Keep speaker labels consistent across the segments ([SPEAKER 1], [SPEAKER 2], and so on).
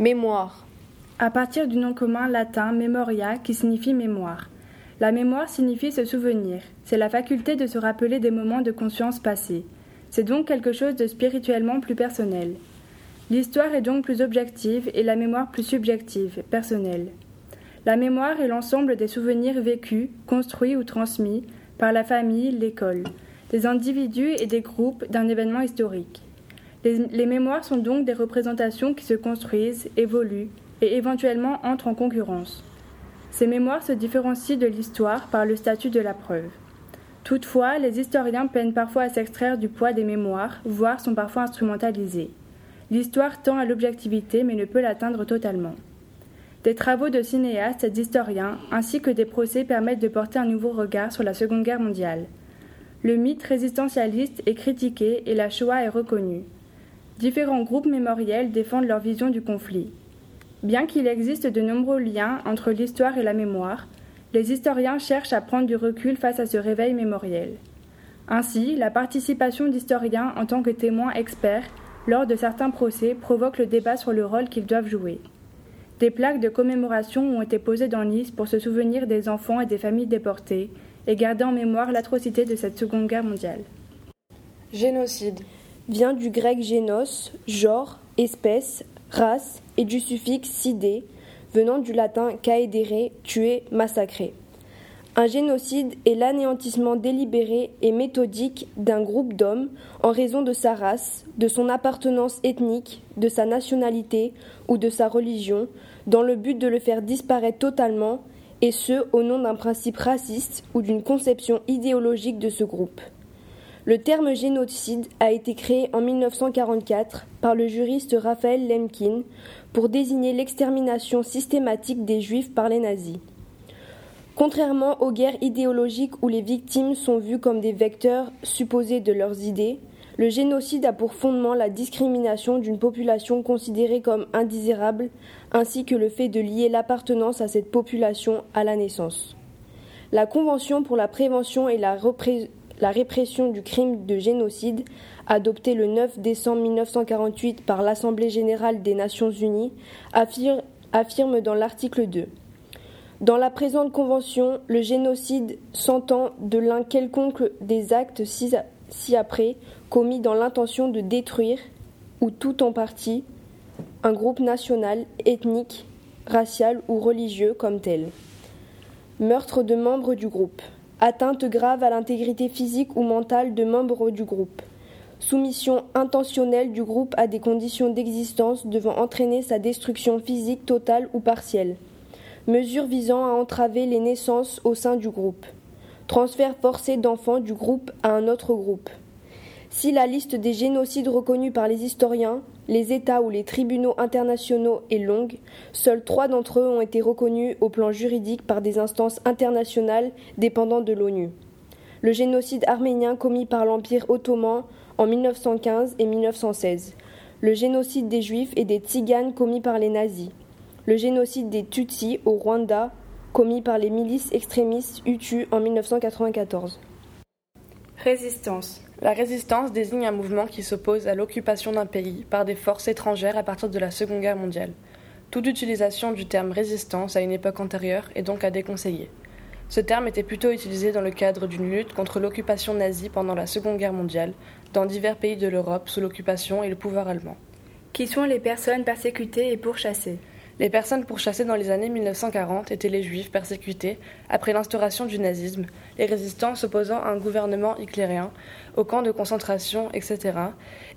[SPEAKER 1] Mémoire.
[SPEAKER 2] À partir du nom commun latin memoria qui signifie mémoire. La mémoire signifie se souvenir. C'est la faculté de se rappeler des moments de conscience passés. C'est donc quelque chose de spirituellement plus personnel. L'histoire est donc plus objective et la mémoire plus subjective, personnelle. La mémoire est l'ensemble des souvenirs vécus, construits ou transmis par la famille, l'école, des individus et des groupes d'un événement historique. Les, mémoires sont donc des représentations qui se construisent, évoluent et éventuellement entrent en concurrence. Ces mémoires se différencient de l'histoire par le statut de la preuve. Toutefois, les historiens peinent parfois à s'extraire du poids des mémoires, voire sont parfois instrumentalisés. L'histoire tend à l'objectivité mais ne peut l'atteindre totalement. Des travaux de cinéastes et d'historiens, ainsi que des procès permettent de porter un nouveau regard sur la Seconde Guerre mondiale. Le mythe résistentialiste est critiqué et la Shoah est reconnue. Différents groupes mémoriels défendent leur vision du conflit. Bien qu'il existe de nombreux liens entre l'histoire et la mémoire, les historiens cherchent à prendre du recul face à ce réveil mémoriel. Ainsi, la participation d'historiens en tant que témoins experts lors de certains procès, provoque le débat sur le rôle qu'ils doivent jouer. Des plaques de commémoration ont été posées dans Nice pour se souvenir des enfants et des familles déportées et garder en mémoire l'atrocité de cette Seconde Guerre mondiale.
[SPEAKER 1] Génocide vient du grec génos, genre, espèce, race, et du suffixe sidé, venant du latin caedere, tuer, massacrer. Un génocide est l'anéantissement délibéré et méthodique d'un groupe d'hommes en raison de sa race, de son appartenance ethnique, de sa nationalité ou de sa religion, dans le but de le faire disparaître totalement, et ce au nom d'un principe raciste ou d'une conception idéologique de ce groupe. Le terme génocide a été créé en 1944 par le juriste Raphaël Lemkin pour désigner l'extermination systématique des juifs par les nazis. Contrairement aux guerres idéologiques où les victimes sont vues comme des vecteurs supposés de leurs idées, le génocide a pour fondement la discrimination d'une population considérée comme indésirable, ainsi que le fait de lier l'appartenance à cette population à la naissance. La Convention pour la prévention et la, la répression du crime de génocide, adoptée le 9 décembre 1948 par l'Assemblée générale des Nations unies, affirme, dans l'article 2 dans la présente convention, le génocide s'entend de l'un quelconque des actes ci-après commis dans l'intention de détruire, ou tout en partie, un groupe national, ethnique, racial ou religieux comme tel. Meurtre de membres du groupe. Atteinte grave à l'intégrité physique ou mentale de membres du groupe. Soumission intentionnelle du groupe à des conditions d'existence devant entraîner sa destruction physique totale ou partielle mesures visant à entraver les naissances au sein du groupe, transfert forcé d'enfants du groupe à un autre groupe. Si la liste des génocides reconnus par les historiens, les États ou les tribunaux internationaux est longue, seuls trois d'entre eux ont été reconnus au plan juridique par des instances internationales dépendant de l'ONU. Le génocide arménien commis par l'Empire ottoman en 1915 et 1916, le génocide des Juifs et des Tziganes commis par les nazis, le génocide des Tutsis au Rwanda, commis par les milices extrémistes Hutu en 1994.
[SPEAKER 3] Résistance. La résistance désigne un mouvement qui s'oppose à l'occupation d'un pays par des forces étrangères à partir de la Seconde Guerre mondiale. Toute utilisation du terme résistance à une époque antérieure est donc à déconseiller. Ce terme était plutôt utilisé dans le cadre d'une lutte contre l'occupation nazie pendant la Seconde Guerre mondiale, dans divers pays de l'Europe sous l'occupation et le pouvoir allemand.
[SPEAKER 2] Qui sont les personnes persécutées et pourchassées?
[SPEAKER 3] Les personnes pourchassées dans les années 1940 étaient les juifs persécutés après l'instauration du nazisme, les résistants s'opposant à un gouvernement hitlérien, aux camps de concentration, etc.,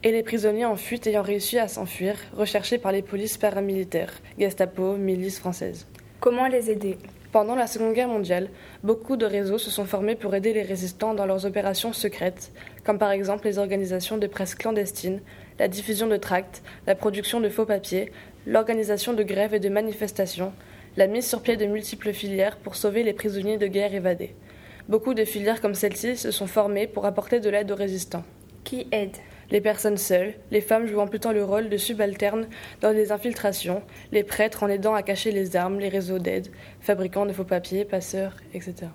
[SPEAKER 3] et les prisonniers en fuite ayant réussi à s'enfuir, recherchés par les polices paramilitaires, Gestapo, milices françaises.
[SPEAKER 2] Comment les aider?
[SPEAKER 3] Pendant la Seconde Guerre mondiale, beaucoup de réseaux se sont formés pour aider les résistants dans leurs opérations secrètes, comme par exemple les organisations de presse clandestines, la diffusion de tracts, la production de faux papiers, l'organisation de grèves et de manifestations, la mise sur pied de multiples filières pour sauver les prisonniers de guerre évadés. Beaucoup de filières comme celle-ci se sont formées pour apporter de l'aide aux résistants.
[SPEAKER 2] Qui aide?
[SPEAKER 3] Les personnes seules, les femmes jouant plutôt le rôle de subalternes dans les infiltrations, les prêtres en aidant à cacher les armes, les réseaux d'aide, fabricants de faux papiers, passeurs, etc.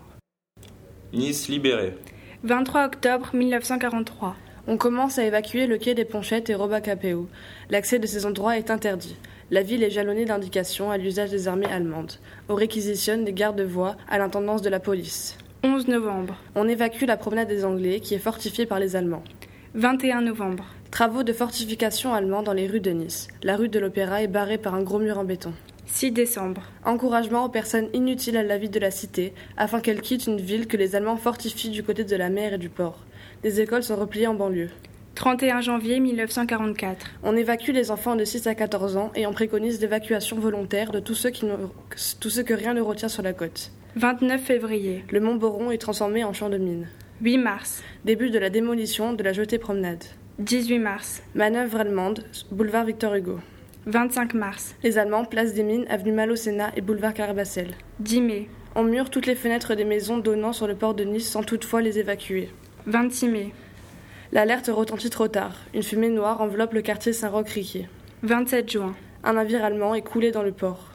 [SPEAKER 4] Nice libérée.
[SPEAKER 2] 23 octobre 1943.
[SPEAKER 3] On commence à évacuer le quai des Ponchettes et Robacapéo. L'accès de ces endroits est interdit. La ville est jalonnée d'indications à l'usage des armées allemandes. On réquisitionne des gardes-voies à l'intendance de la police.
[SPEAKER 2] 11 novembre.
[SPEAKER 3] On évacue la promenade des Anglais qui est fortifiée par les Allemands.
[SPEAKER 2] 21 novembre.
[SPEAKER 3] Travaux de fortification allemands dans les rues de Nice. La rue de l'Opéra est barrée par un gros mur en béton.
[SPEAKER 2] 6 décembre.
[SPEAKER 3] Encouragement aux personnes inutiles à la vie de la cité, afin qu'elles quittent une ville que les Allemands fortifient du côté de la mer et du port. Des écoles sont repliées en banlieue.
[SPEAKER 2] 31 janvier 1944.
[SPEAKER 3] On évacue les enfants de 6 à 14 ans et on préconise l'évacuation volontaire de tous ceux, qui ne- tous ceux que rien ne retient sur la côte.
[SPEAKER 2] 29 février.
[SPEAKER 3] Le mont Boron est transformé en champ de mine.
[SPEAKER 2] 8 mars.
[SPEAKER 3] Début de la démolition de la jetée promenade.
[SPEAKER 2] 18 mars.
[SPEAKER 3] Manœuvre allemande, boulevard Victor Hugo.
[SPEAKER 2] 25 mars.
[SPEAKER 3] Les Allemands, place des mines, avenue Malo-Sénat et boulevard Carabassel.
[SPEAKER 2] 10 mai.
[SPEAKER 3] On mure toutes les fenêtres des maisons donnant sur le port de Nice sans toutefois les évacuer.
[SPEAKER 2] 26 mai.
[SPEAKER 3] L'alerte retentit trop tard. Une fumée noire enveloppe le quartier Saint-Roch-Riquier.
[SPEAKER 2] 27 juin.
[SPEAKER 3] Un navire allemand est coulé dans le port.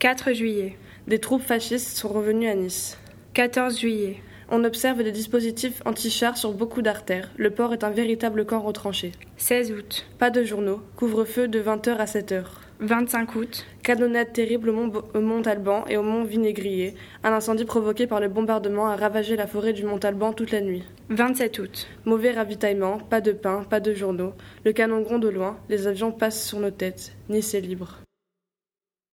[SPEAKER 2] 4 juillet.
[SPEAKER 3] Des troupes fascistes sont revenues à Nice.
[SPEAKER 2] 14 juillet.
[SPEAKER 3] On observe des dispositifs anti-chars sur beaucoup d'artères. Le port est un véritable camp retranché.
[SPEAKER 2] 16 août.
[SPEAKER 3] Pas de journaux. Couvre-feu de 20h à 7h.
[SPEAKER 2] 25 août.
[SPEAKER 3] Canonnade terrible au mont, Bo- au mont Alban et au mont Vinaigrier. Un incendie provoqué par le bombardement a ravagé la forêt du mont Alban toute la nuit.
[SPEAKER 2] 27 août.
[SPEAKER 3] Mauvais ravitaillement, pas de pain, pas de journaux. Le canon gronde au loin, les avions passent sur nos têtes. Nice est libre.